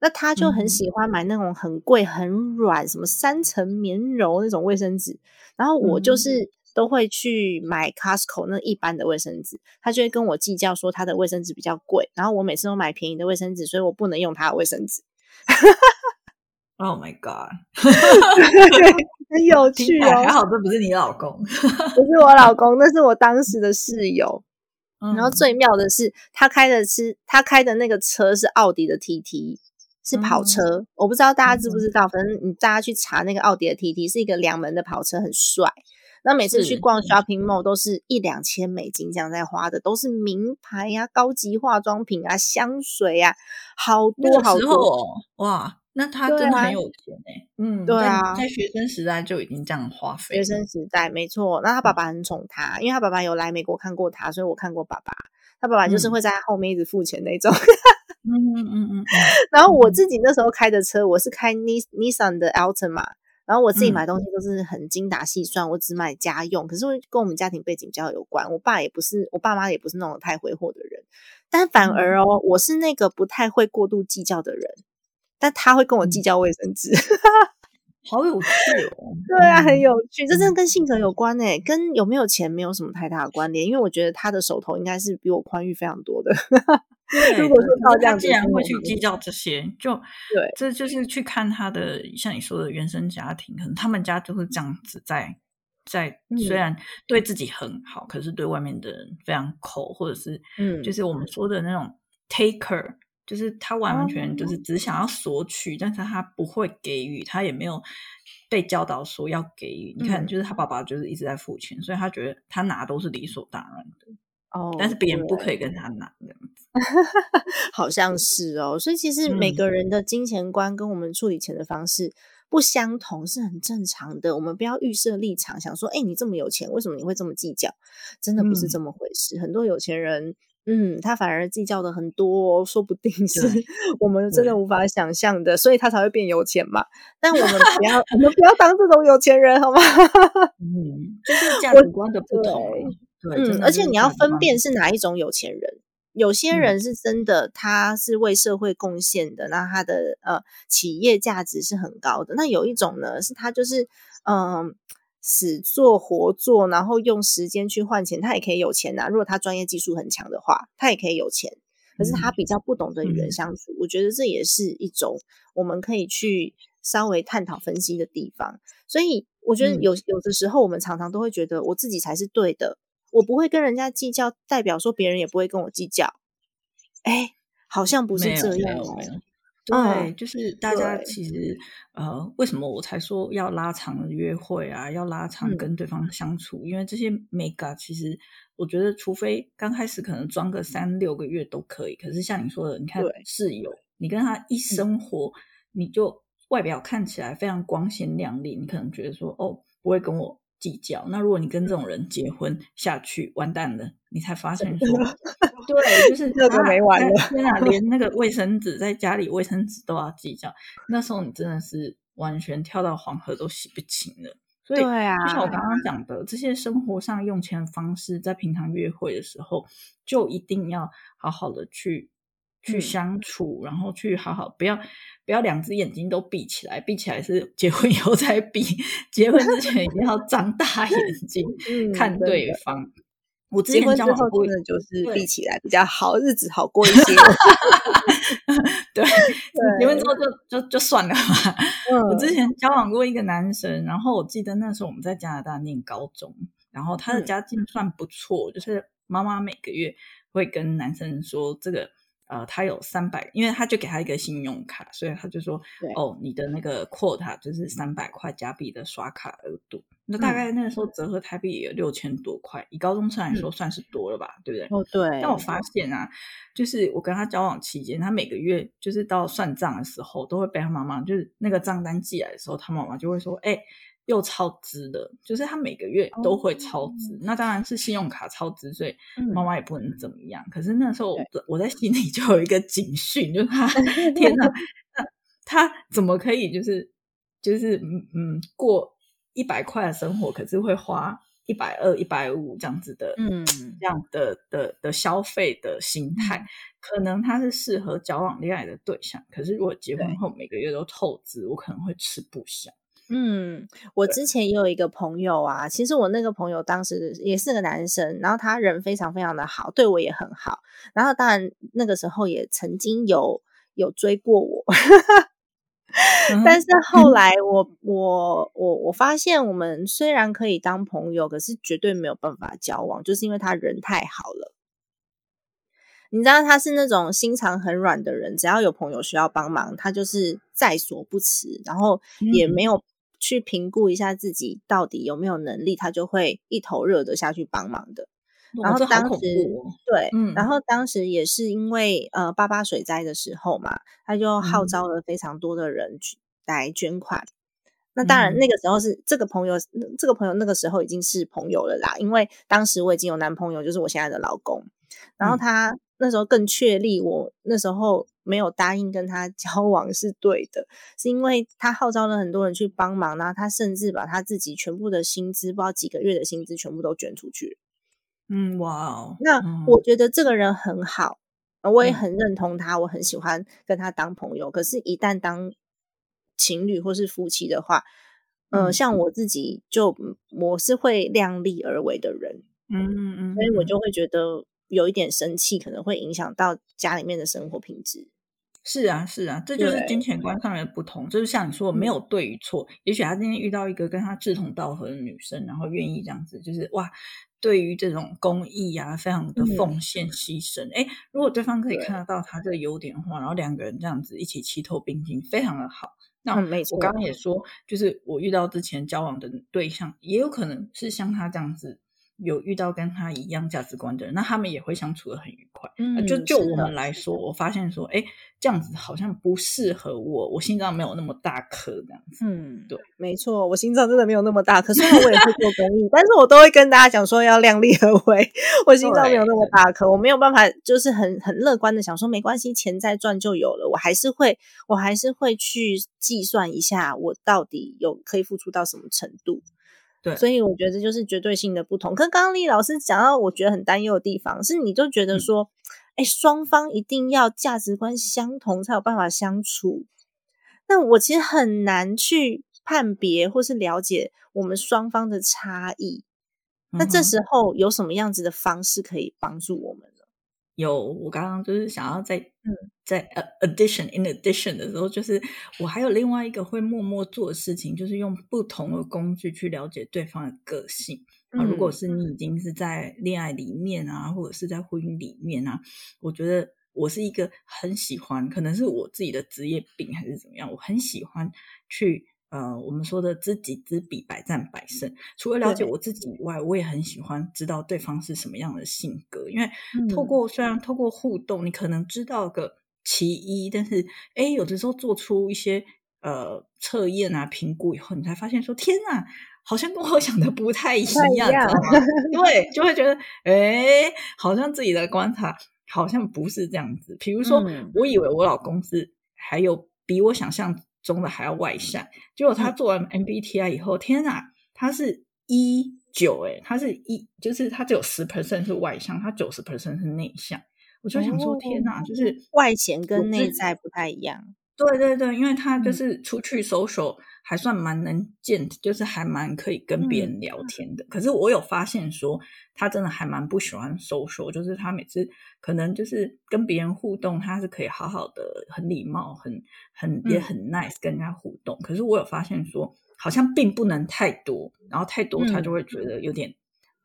那他就很喜欢买那种很贵、很软、什么三层棉柔那种卫生纸，然后我就是都会去买 Costco 那一般的卫生纸，他就会跟我计较说他的卫生纸比较贵，然后我每次都买便宜的卫生纸，所以我不能用他的卫生纸。Oh my god，<laughs> 很有 <laughs> 趣哦，还好这不是你老公，不是我老公，那是我当时的室友。<laughs> 嗯然后最妙的是，他开的是他开的那个车是奥迪的 TT，是跑车。我不知道大家知不知道，反正你大家去查那个奥迪的 TT 是一个两门的跑车，很帅。那每次去逛 shopping mall 都是一两千美金这样在花的，都是名牌呀、高级化妆品啊、香水啊，好多好多。哦，哇，那他真的很有钱哎、嗯，对啊在在学生时代就已经这样花费学，生时代没错，那他爸爸很宠他，因为他爸爸有来美国看过他，所以我看过爸爸。他爸爸就是嗯会在他后面一直付钱那种。嗯嗯嗯 <laughs> 嗯然后我自己那时候开的车，我是开 Nis Nissan 的 Altima，然后我自己嗯买东西都是很精打细算，我只买家用。可是跟我们家庭背景比较有关，我爸也不是，我爸妈也不是那种太挥霍的人，但反而哦，我是那个不太会过度计较的人，但他会跟我计较卫生纸。<laughs> 好有趣哦，对啊，很嗯有趣，这真的跟性格有关诶，跟有没有钱没有什么太大的关联。因为我觉得他的手头应该是比我宽裕非常多的。对如果说可是照这样他既然会去计较这些，就对。这就是去看他的，像你说的原生家庭，可能他们家就是这样子在在，虽嗯。然对自己很好，可是对外面的人非常抠，或者是嗯。就是我们说的那种 taker，就是他完完全全就是哦。只想要索取，但是他不会给予，他也没有被教导说要给予。你看，嗯。就是他爸爸就是一直在付钱，所以他觉得他拿都是理所当然的，哦，但是别人不可以跟他拿这样子。<laughs> 好像是哦，所以其实每嗯个人的金钱观跟我们处理钱的方式不相同是很正常的。我们不要预设立场，想说，哎，你这么有钱，为什么你会这么计较？真的不是嗯这么回事。很多有钱人，嗯，他反而计较的很多、哦，说不定是我们真的无法想象的，所以他才会变有钱嘛。但我们不要，<laughs> 我们不要当这种有钱人，好吗？<laughs> 嗯，就是价值观的不同啊。对，嗯，而且你要分辨是哪一种有钱人。有些嗯人是真的，他是为社会贡献的，那他的呃企业价值是很高的。那有一种呢，是他就是嗯、死做活做，然后用时间去换钱，他也可以有钱呐、如果他专业技术很强的话，他也可以有钱。可是他比较不懂得与人嗯相处，我觉得这也是一种我们可以去稍微探讨分析的地方。所以我觉得嗯有有的时候，我们常常都会觉得我自己才是对的，我不会跟人家计较，代表说别人也不会跟我计较。哎，好像不是这样对，就是大家其实呃，为什么我才说要拉长约会啊，要拉长嗯。跟对方相处？因为这些 mega 其实我觉得，除非刚开始可能装个三六个月都可以，可是像你说的，你看室友，你跟他一生活，你就外表看起来非常光鲜亮丽，你可能觉得说哦，不会跟我计较。那如果你跟这种人结婚下去，完蛋了，你才发现说，<laughs> 对，就是这个啊没完了天啊，连那个 <laughs> 卫生纸在家里卫生纸都要计较，那时候你真的是完全跳到黄河都洗不清了。所以，对啊就像我刚刚讲的，这些生活上用钱的方式，在平常约会的时候，就一定要好好的去去嗯相处，然后去好好不要不要两只眼睛都闭起来，闭起来是结婚以后再闭，结婚之前一定要张大眼睛、<laughs> 嗯看对方。我之前结婚之交往过一后真的就是对闭起来比较好，日子好过一些。<laughs> 对，<laughs> 结婚之后就就就算了吧。我之嗯前交往过一个男生，然后我记得那时候我们在加拿大念高中，然后他的嗯家境算不错，就是妈妈每个月会跟男生说这个。呃，他有三百，因为他就给他一个信用卡，所以他就说，哦，你的那个 quota 就是三百块加币的刷卡额度，那大概那个时候。折合台币也有六千多块，以高中生来说算是。多了吧，对不对？哦，对，但我发。现啊，就是我跟他交往期间，他每个月就是到算账的时候，都会被他妈妈就是那个账单寄来的时候，他妈妈就会说：“哎、又超支的。”就是他每个月都会超支。那当然是信用卡超支，所以嗯妈妈也不能怎么样。可是那时候我在心里就有一个警讯，就是他 <laughs> 天哪，那他怎么可以就是就是嗯嗯过一百块的生活，可是会花一百二、一百五这样子的，嗯这样的的的消费的心态，可能他是适合交往恋爱的对象，可是如果结婚后每个月都透支，我可能会吃不消。嗯，我之前也有一个朋友啊，其实我那个朋友当时也是个男生，然后他人非常非常的好，对我也很好，然后当然那个时候也曾经有有追过我，但是。后来我我我我发现我们虽然可以当朋友，可是绝对没有办法交往，就是因为他人太好了。你知道他是那种心肠很软的人，只要有朋友需要帮忙，他就是在所不辞，然后也嗯。没有去评估一下自己到底有没有能力，他就会一头热的下去帮忙的。然后当时哦对，嗯然后当时也是因为呃八八水灾的时候嘛，他就号嗯召了非常多的人去来捐款。那当然，嗯那个时候是这个朋友，这个朋友那个时候已经是朋友了啦。因为当时我已经有男朋友，就是我现在的老公。然后嗯他那时候更确立，我那时候没有答应跟他 <laughs> 交往是对的，是因为他号召了很多人去帮忙，然后他甚至把他自己全部的薪资，不知道几个月的薪资全部都捐出去。嗯，哇哦，那嗯。我觉得这个人很好，呃我也嗯。很认同他，我很喜欢跟他当朋友。可是，一旦当情侣或是夫妻的话，呃，嗯像。我自己就嗯我是会量力而为的人，嗯，嗯所以我就会觉得有一点生气，可能会影响到家里面的生活品质。是啊，是啊，这就是金钱观上面的不同。就是像你说，没有对与错。也许他今天遇到一个跟他志同道合的女生，然后愿意这样子，就是哇，对于这种公益啊，非常的嗯奉献牺牲。哎、如果对方可以看得到他这个优点的话，然后两个人这样子一起齐头并进，非常的好。那嗯没错我刚刚也说，就是我遇到之前交往的对象，也有可能是像他这样子。有遇到跟他一样价值观的人，那他们也会相处的很愉快。嗯就就我们来说，我发现说，哎，这样子好像不适合我，我心脏没有那么大颗这样子。嗯，对，没错，我心脏真的没有那么大，可是我也会做公益，但是我都会跟大家讲说要量力而为。<laughs> 我心脏没有那么大颗，我没有办法，就是很很乐观的想说没关系，钱再赚就有了。我还是会，我还是会去计算一下，我到底有可以付出到什么程度。对所以我觉得这就是绝对性的不同。可刚刚丽老师讲到，我觉得很担忧的地方是，你就觉得说，哎、双方一定要价值观相同才有办法相处。那我其实很难去判别或是了解我们双方的差异。那这时候有什么样子的方式可以帮助我们呢？有，我刚刚就是想要在嗯在呃 addition in addition 的时候，就是我还有另外一个会默默做的事情，就是用不同的工具去了解对方的个性。啊，如果嗯是你已经是在恋爱里面啊，或者是在婚姻里面啊，我觉得我是一个很喜欢，可能是我自己的职业病还是怎么样，我很喜欢去呃，我们说的知己知彼，百战百胜。除了了解我自己以外，我也很喜欢知道对方是什么样的性格，因为透嗯过虽然透过互动，你可能知道个其一，但是诶，有的时候做出一些呃测验啊、评估以后，你才发现说，天呐！好像跟我 <laughs> 想的不太一样，样知道吗？对，就会觉得，哎，好像自己的观察好像不是这样子。比如说，嗯我以为我老公是还有比我想象中的还要外向，结果他嗯做完 MBTI 以后，天哪，他是一九，哎，他是一，就是他只有十 percent 是外向，他九十 percent 是内向。我就想说，天哪，就是外显跟内在不太一样。对对对，因为他就嗯是出去 social 还算蛮能见，就是还蛮可以跟别嗯人聊天的。可是我有发现说，他真的还蛮不喜欢 social，就是他每次可能就是跟别人互动，他是可以好好的、很礼貌、很很也嗯很 nice 跟人家互动。可是我有发现说，好像并不能太多，然后太多他就嗯会觉得有点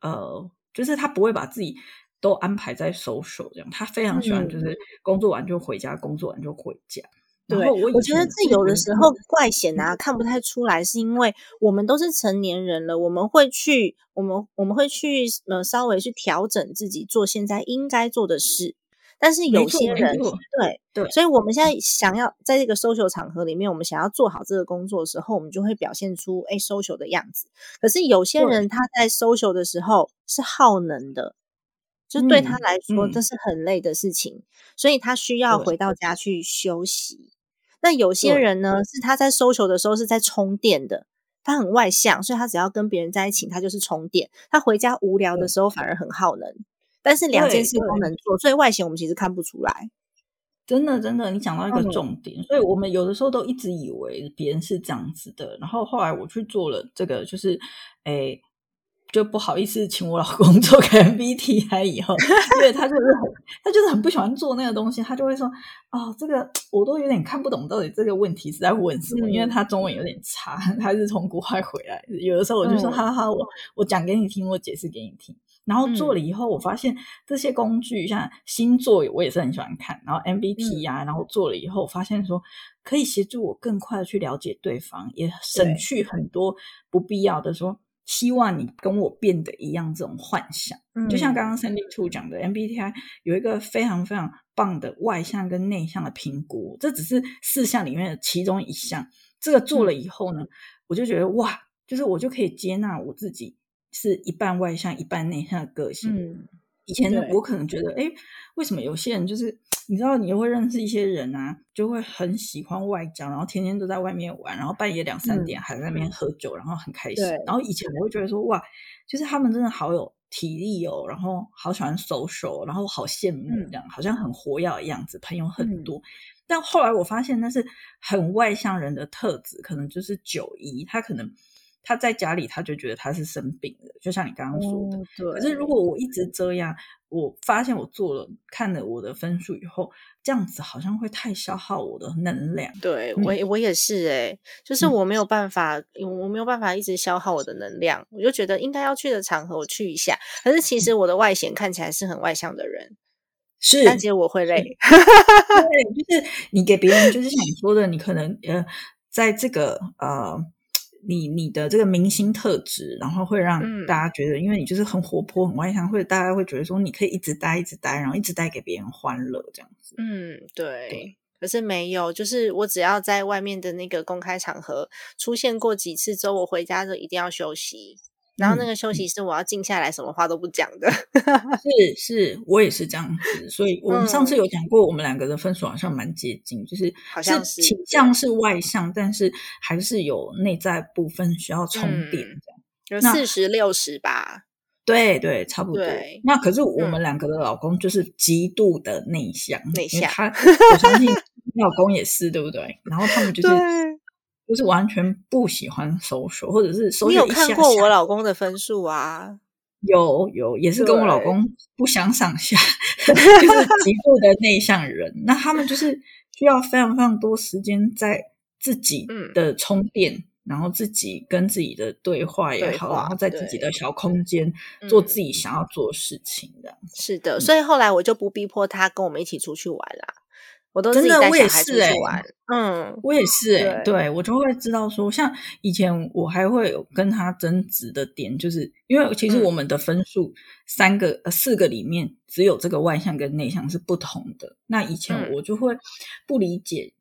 呃，就是他不会把自己都安排在 social 这样，他非常喜欢就是工作完就回家，工作完就回家。对，我我觉得这有的时候怪显嗯啊，看不太出来，是因为我们都是成年人了，我们会去，我们我们会去呃稍微去调整自己做现在应该做的事，但是有些人对对。所以我们现在想要在这个 social 场合里面，我们想要做好这个工作的时候，我们就会表现出哎 social 的样子。可是有些人。他在 social 的时候是耗能的，就对他嗯来说嗯。这是很累的事情，所以他需要回到家去休息。那有些人呢，是他在 social 的时候是在充电的，他很外向，所以他只要跟别人在一起，他就是充电。他回家无聊的时候反而很耗能，但是两件事都能做，所以外显我们其实看不出来。真的，真的，你讲到一个嗯重点，所以我们有的时候都一直以为别人是这样子的，然后后来我去做了这个，就是，诶，就不好意思请我老公 <laughs> 做个 MBTI 以后，因为他就是很，他就是很不喜欢做那个东西，他就会说，哦，这个我都有点看不懂，到底这个问题是在问什么，因为嗯他中文有点差，他是从国外回来，有的时候我就说，嗯哈哈，我我讲给你听，我解释给你听。然后做了以后，我发现这些工具，像星座，我也是很喜欢看。然后 MBT 啊，然后做了以后，我发现说可以协助我更快的去了解对方，也省去很多不必要的说希望你跟我变得一样这种幻想。就像刚刚 Sandy Two 讲的，MBTI 有一个非常非常棒的外向跟内向的评估，这只是四项里面的其中一项。这个做了以后呢，我就觉得哇，就是我就可以接纳我自己是一半外向一半内向的个性。嗯，以前我可能觉得，哎，为什么有些人就是你知道，你会认识一些人啊，就会很喜欢外交，然后天天都在外面玩，然后半夜两三点还在那边喝酒，然后很开心。然后以前我会觉得说，哇，就是他们真的好有体力哦，然后好喜欢 social，然后好羡慕嗯这样，好像很活跃的样子，朋友很多。但后来我发现那是很外向人的特质，可能就是九一，他可能他在家里他就觉得他是生病的，就像你刚刚说的。可是如果我一直这样，我发现我做了看了我的分数以后，这样子好像会太消耗我的能量。对我也我也是诶、就是嗯我没有办法，我没有办法一直消耗我的能量，我就觉得应该要去的场合我去一下。可是其实我的外显看起来是很外向的人，是，但其实我会累。<laughs> 对，就是你给别人，就是像你说的，你可能呃，在这个呃，你你的这个明星特质，然后会让嗯大家觉得，因为你就是很活泼、很外向，或者大家会觉得说，你可以一直待、一直待，然后一直带给别人欢乐这样子。嗯，对。对可是没有，就是我只要在外面的那个公开场合出现过几次之后，我回家就一定要休息。然后那嗯个休息是我要静下来，什么话都不讲的。是 <laughs> 是，我也是这样子，所以我们上次有讲过，我们两个的分数好像蛮接近，就是嗯好像是倾向是外向，但是还是有内在部分需要充电嗯这样。有四十六十吧。对对，差不多。那可是我嗯们两个的老公就是极度的内向，内向 <laughs> 我相信你老公也是，对不对？然后他们就是对就是完全不喜欢 social，或者是 social 你有看过我老公的分数啊？有有，也是跟我老公不相上下，<laughs> 就是极度的内向人。那他们就是需要非常非常多时间在自己嗯的充电，然后自己跟自己的对话也好，然后在自己的小空间做嗯自己想要做的事情。是的，所以后来我就不逼迫他跟我们一起出去玩啦，我都真的我也是欸。嗯，我也是哎、对对我就会知道说，像以前我还会有跟他争执的点，就是因为其实嗯我们的分数三个、呃四个里面只有这个外向跟内向是不同的。那以前嗯我就会不理解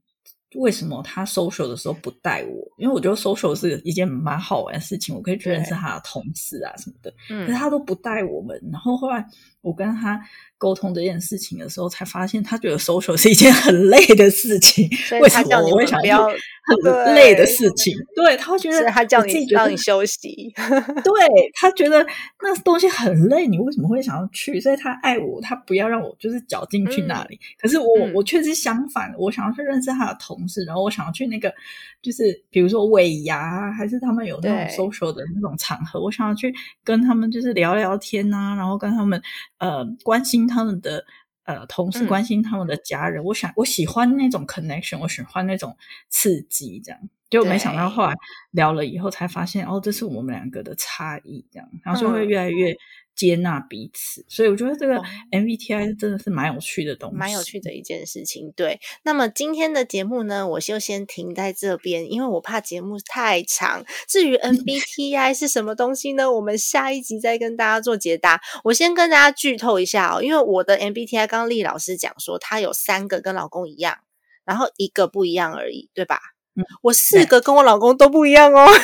为什么他 social 的时候不带我，因为我觉得 social 是一件蛮好玩的事情，我可以去认识他的同事啊什么的。可是嗯，他都不带我们。然后后来我跟他沟通这件事情的时候，才发现他觉得 social 是一件很累的事情。为什么我会想要很累的事情？对他会觉得他叫你让你休息。对他觉得那东西很累，你为什么会想要去？所以他爱我，他不要让我就是绞进去那里。可是我、嗯我确实相反，我想要去认识他的同事，然后我想要去那个就是比如说尾牙，还是他们有那种 social 的那种场合，我想要去跟他们就是聊聊天呐、然后跟他们呃关心他们的。呃，同事嗯。关心他们的家人，我想我喜欢那种 connection，我喜欢那种刺激，这样。就没想到后来聊了以后才发现，哦，这是我们两个的差异，这样，然后就会嗯。越来越接纳彼此。所以我觉得这个哦 MBTI 真的是蛮有趣的东西，蛮有趣的一件事情。对，那么今天的节目呢，我就先停在这边，因为我怕节目太长。至于 MBTI 是什么东西呢？我们下一集再跟大家做解答。我先跟大家剧透一下哦，因为我的 MBTI 刚刚丽老师讲说，她有三个跟老公一样，然后一个不一样而已，对吧？嗯我四个跟我老公都不一样哦。<laughs>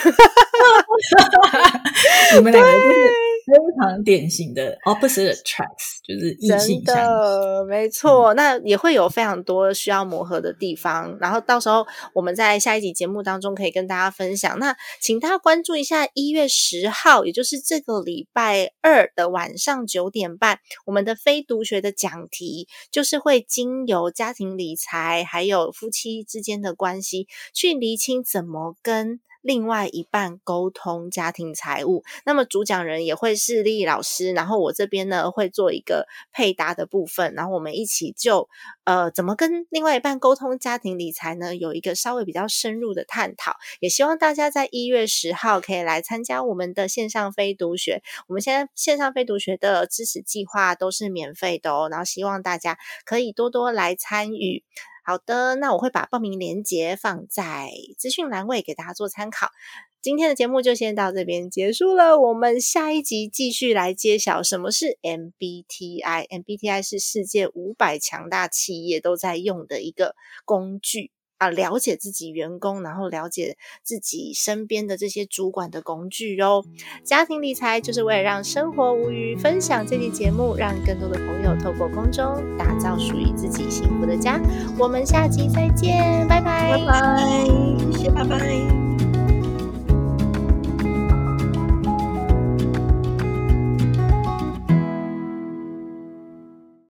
你们两个就是非常典型的 opposite attracts，就是异性真相。的，没错，那也会有非常多需要磨合的地方。然后到时候我们在下一集节目当中可以跟大家分享。那请大家关注一下一月十号，也就是这个礼拜二的晚上九点半，我们的非读学的讲题就是会经由家庭理财还有夫妻之间的关系，去厘清怎么跟。另外一半沟通家庭财务，那么主讲人也会是丽丽老师，然后我这边呢会做一个配搭的部分，然后我们一起就呃怎么跟另外一半沟通家庭理财呢，有一个稍微比较深入的探讨。也希望大家在一月十号可以来参加我们的线上非读学。我们现在线上非读学的支持计划都是免费的哦，然后希望大家可以多多来参与。好的，那我会把报名链接放在资讯栏位给大家做参考。今天的节目就先到这边结束了，我们下一集继续来揭晓什么是 MBTI。MBTI 是世界五百强大企业都在用的一个工具啊，了解自己员工，然后了解自己身边的这些主管的工具哦。家庭理财就是为了让生活无虞，分享这期节目，让更多的朋友透过空中打造属于自己幸福的家。我们下期再见，拜拜，拜拜，谢谢，拜拜。